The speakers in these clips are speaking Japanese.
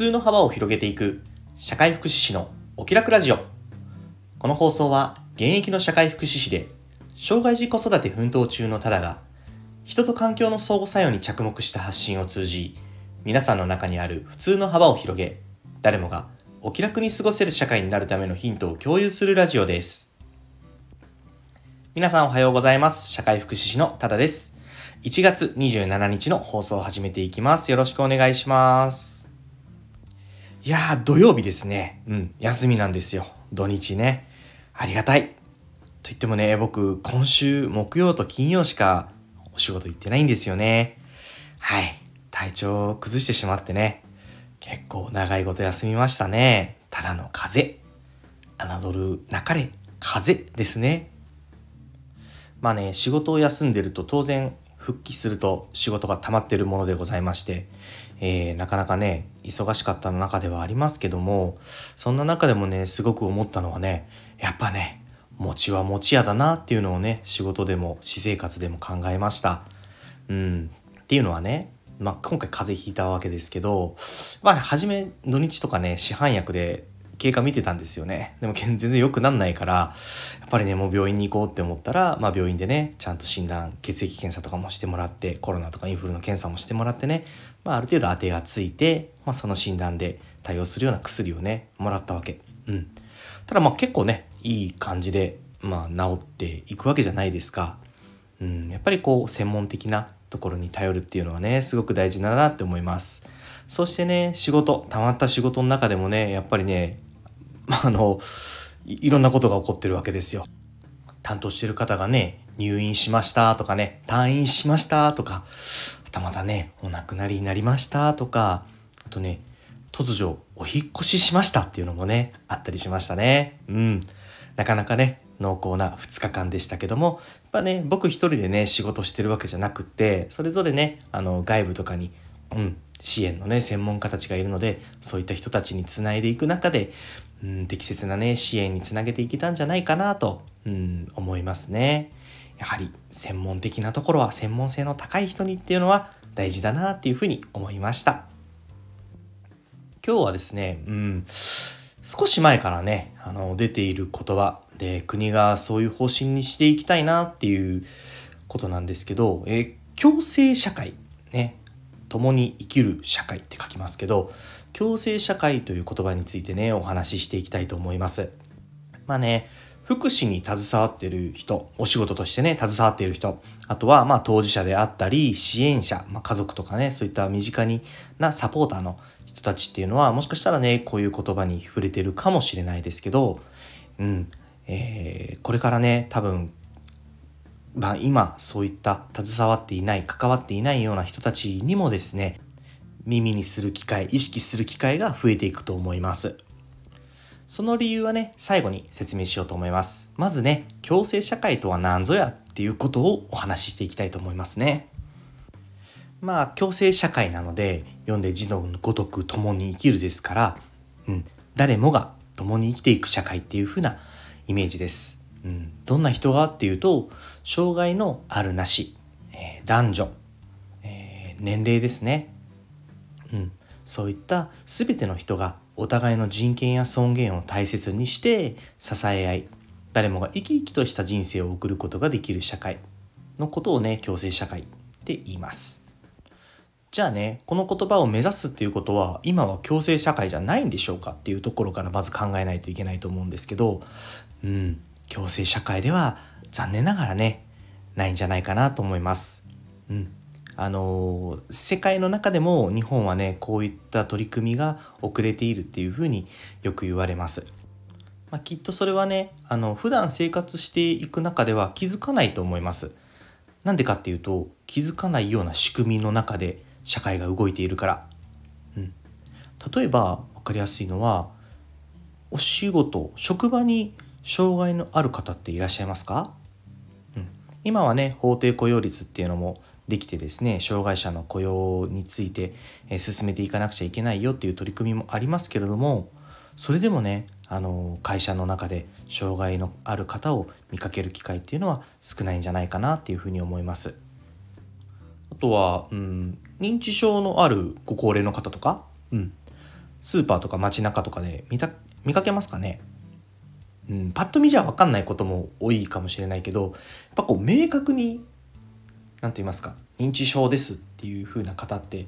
通の幅を広げていく社会福祉士のお気楽ラジオこの放送は現役の社会福祉士で障害児子育て奮闘中のただが人と環境の相互作用に着目した発信を通じ皆さんの中にある普通の幅を広げ誰もがお気楽に過ごせる社会になるためのヒントを共有するラジオです皆さんおはようございます社会福祉士のただです1月27日の放送を始めていきます。よろしくお願いします。いやー、土曜日ですね。うん、休みなんですよ。土日ね。ありがたい。と言ってもね、僕、今週木曜と金曜しかお仕事行ってないんですよね。はい。体調を崩してしまってね。結構長いこと休みましたね。ただの風邪。侮るなかれ、風邪ですね。まあね、仕事を休んでると当然復帰すると仕事が溜まってるものでございまして、えー、なかなかね忙しかった中ではありますけどもそんな中でもねすごく思ったのはねやっぱね餅は餅屋だなっていうのをね仕事でも私生活でも考えました。うん、っていうのはねまあ、今回風邪ひいたわけですけど、まあ、初め土日とかね市販薬で経過見てたんですよね。でも全然良くなんないから、やっぱりね、もう病院に行こうって思ったら、まあ病院でね、ちゃんと診断、血液検査とかもしてもらって、コロナとかインフルの検査もしてもらってね、まあある程度当てがついて、まあその診断で対応するような薬をね、もらったわけ。うん。ただまあ結構ね、いい感じで、まあ治っていくわけじゃないですか。うん、やっぱりこう専門的なところに頼るっていうのはね、すごく大事だなって思います。そしてね、仕事、たまった仕事の中でもね、やっぱりね、まあ、あのいろんなことが起こってるわけですよ。担当してる方がね入院しましたとかね退院しましたとかまたまたねお亡くなりになりましたとかあとね突如お引越ししましたっていうのもねあったりしましたね。うんなかなかね濃厚な2日間でしたけどもやっぱね僕一人でね仕事してるわけじゃなくってそれぞれねあの外部とかに、うん、支援のね専門家たちがいるのでそういった人たちにつないでいく中でうん、適切なね、支援につなげていけたんじゃないかなと、うん、思いますね。やはり専門的なところは専門性の高い人にっていうのは大事だなっていうふうに思いました。今日はですね、うん、少し前からね、あの、出ている言葉で国がそういう方針にしていきたいなっていうことなんですけど、え共生社会、ね、共に生きる社会って書きますけど、共生社会という言葉についてね、お話ししていきたいと思います。まあね、福祉に携わっている人、お仕事としてね、携わっている人、あとはまあ当事者であったり、支援者、まあ、家族とかね、そういった身近になサポーターの人たちっていうのは、もしかしたらね、こういう言葉に触れてるかもしれないですけど、うん、えー、これからね、多分、まあ今そういった携わっていない、関わっていないような人たちにもですね、耳にする機会、意識する機会が増えていくと思います。その理由はね、最後に説明しようと思います。まずね、共生社会とは何ぞやっていうことをお話ししていきたいと思いますね。まあ、共生社会なので、読んで字のごとく共に生きるですから、うん、誰もが共に生きていく社会っていう風なイメージです。うん、どんな人がっていうと、障害のあるなし、えー、男女、えー、年齢ですね。うん、そういった全ての人がお互いの人権や尊厳を大切にして支え合い誰もが生き生きとした人生を送ることができる社会のことをね共生社会って言います。じゃあねこの言葉を目指すっていうことは今は共生社会じゃないんでしょうかっていうところからまず考えないといけないと思うんですけどうん。共生社会では残念ながらねないんじゃないかなと思いますうんあの世界の中でも日本はねこういった取り組みが遅れているっていうふうによく言われます。まあ、きっとそれはねあの普段生活していく中では気づかないと思います。なんでかっていうと気づかないような仕組みの中で社会が動いているから。うん、例えば分かりやすいのはお仕事職場に障害のある方っていらっしゃいますか、今はね法定雇用率っていうのもできてですね障害者の雇用について、え進めていかなくちゃいけないよっていう取り組みもありますけれどもそれでもねあの会社の中で障害のある方を見かける機会っていうのは少ないんじゃないかなっていうふうに思います。あとは、うん、認知症のあるご高齢の方とか、うん、スーパーとか街中とかで見た見かけますかね？うん、パッと見じゃ分かんないことも多いかもしれないけどやっぱこう明確に何て言いますか認知症ですっていう風な方って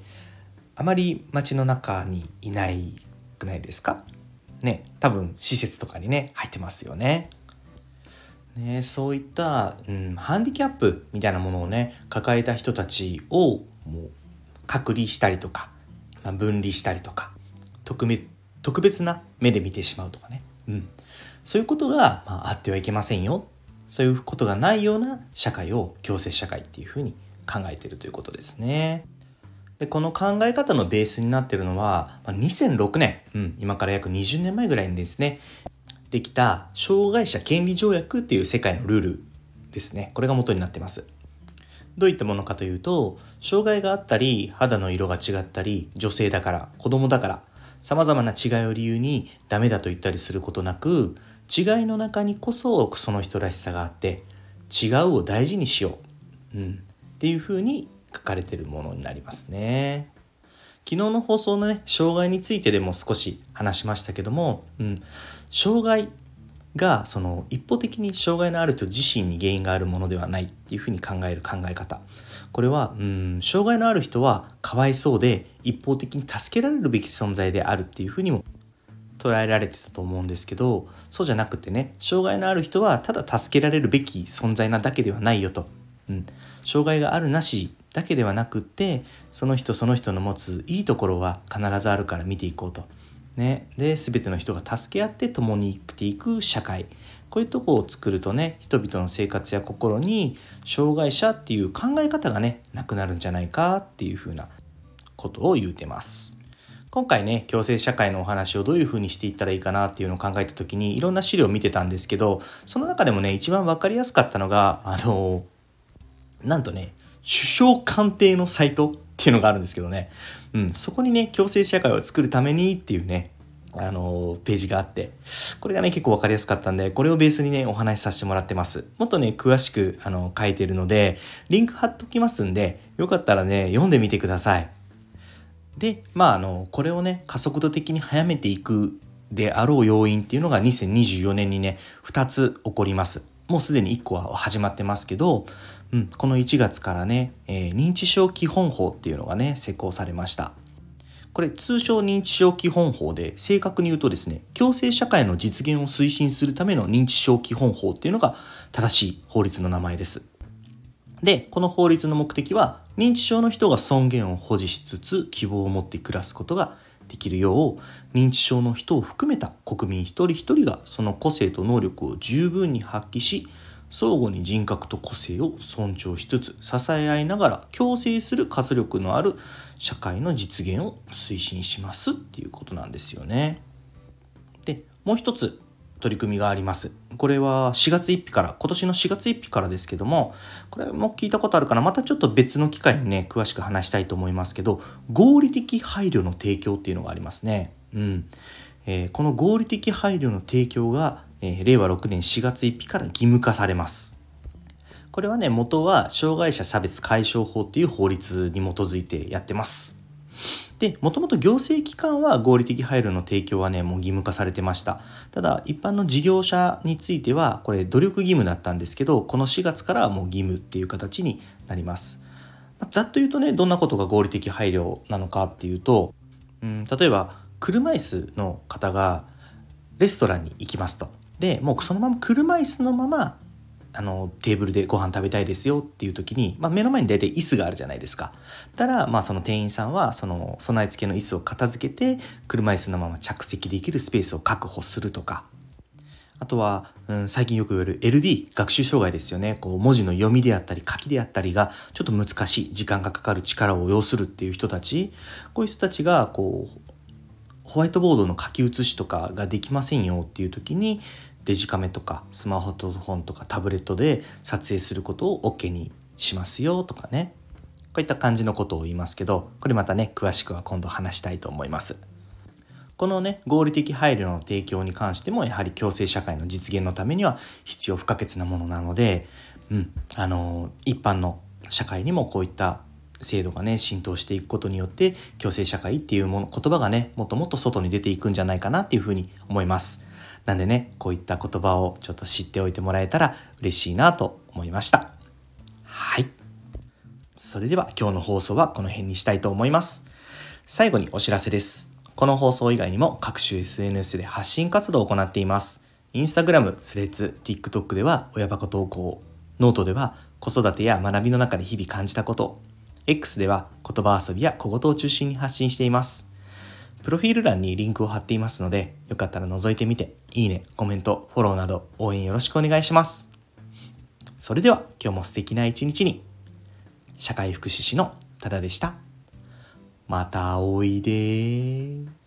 あまり街の中にいないくないですか？ね多分施設とかにね入ってますよね。ね、そういった、うん、ハンディキャップみたいなものをね抱えた人たちをもう隔離したりとか、まあ、分離したりとか特別な目で見てしまうとかね、うん、そういうことが、まあ、あってはいけませんよ。そういうことがないような社会を共生社会っていうふうに考えているということですね。でこの考え方のベースになっているのは2006年、うん、今から約20年前ぐらいにですねできた障害者権利条約っていう世界のルールですね。これが元になってます。どういったものかというと障害があったり肌の色が違ったり女性だから子供だから様々な違いを理由にダメだと言ったりすることなく違いの中にこそその人らしさがあって違うを大事にしよう、うん、っていうふうに書かれてるものになりますね。昨日の放送のね障害についてでも少し話しましたけども、うん、障害がその一方的に障害のある人自身に原因があるものではないっていうふうに考える考え方。これはうん障害のある人はかわいそうで一方的に助けられるべき存在であるっていうふうにも捉えられてたと思うんですけどそうじゃなくてね障害のある人はただ助けられるべき存在なだけではないよと、うん、障害があるなしだけではなくってその人その人の持ついいところは必ずあるから見ていこうと。ね、で全ての人が助け合って共に生きていく社会こういうとこを作るとね人々の生活や心に障害者っていう考え方がねなくなるんじゃないかっていうふうなことを言うてます。今回ね共生社会のお話をどういうふうにしていったらいいかなっていうのを考えた時にいろんな資料を見てたんですけどその中でもね一番分かりやすかったのがあのなんとね首相官邸のサイトっていうのがあるんですけどね、うん、そこにね共生社会を作るためにっていうねあのページがあって、これがね、結構わかりやすかったんで、これをベースにね、お話しさせてもらってます。もっとね、詳しく、あの、書いてるので、リンク貼っときますんで、よかったらね、読んでみてください。で、まあ、あの、これをね、加速度的に早めていくであろう要因っていうのが2024年にね、2つ起こります。もうすでに1個は始まってますけど、うん、この1月からね、えー、認知症基本法っていうのがね、施行されました。これ通称認知症基本法で正確に言うとですね共生社会の実現を推進するための認知症基本法っていうのが正しい法律の名前ですでこの法律の目的は認知症の人が尊厳を保持しつつ希望を持って暮らすことができるよう認知症の人を含めた国民一人一人がその個性と能力を十分に発揮し相互に人格と個性を尊重しつつ支え合いながら共生する活力のある社会の実現を推進しますっていうことなんですよね。でもう一つ取り組みがあります。これは4月1日から、今年の4月1日からですけども、これも聞いたことあるかなまたちょっと別の機会にね、詳しく話したいと思いますけど、合理的配慮の提供っていうのがありますね。うん。えー、この合理的配慮の提供がえ、令和6年4月1日から義務化されます。これはね、元は障害者差別解消法っていう法律に基づいてやってます。で、もともと行政機関は合理的配慮の提供はね、もう義務化されてました。ただ、一般の事業者については、これ努力義務だったんですけど、この4月からはもう義務っていう形になります。ざっと言うとね、どんなことが合理的配慮なのかっていうと、うん、例えば、車椅子の方がレストランに行きますと。でもうそのまま車椅子のままあのテーブルでご飯食べたいですよっていう時に、まあ、目の前に大体椅子があるじゃないですか。たら、まあ、その店員さんはその備え付けの椅子を片付けて車椅子のまま着席できるスペースを確保するとか。あとは、うん、最近よく言われる LD 学習障害ですよね。こう文字の読みであったり書きであったりがちょっと難しい時間がかかる力を要するっていう人たち。こういう人たちがこうホワイトボードの書き写しとかができませんよっていう時にデジカメとかスマホとフォンとかタブレットで撮影することを OK にしますよとかね。こういった感じのことを言いますけどこれまたね詳しくは今度話したいと思います。このね合理的配慮の提供に関してもやはり共生社会の実現のためには必要不可欠なものなので、うん、あの一般の社会にもこういった制度がね浸透していくことによって共生社会っていうもの言葉がねもっともっと外に出ていくんじゃないかなっていうふうに思います。なんでねこういった言葉をちょっと知っておいてもらえたら嬉しいなと思いました。はい。それでは今日の放送はこの辺にしたいと思います。最後にお知らせです。この放送以外にも各種 SNS で発信活動を行っています。インスタグラム、スレッズ、TikTok では親バカ投稿、ノートでは子育てや学びの中で日々感じたこと、X では言葉遊びや小言を中心に発信しています。プロフィール欄にリンクを貼っていますので、よかったら覗いてみて、いいね、コメント、フォローなど応援よろしくお願いします。それでは今日も素敵な一日に。社会福祉士のただでした。またおいで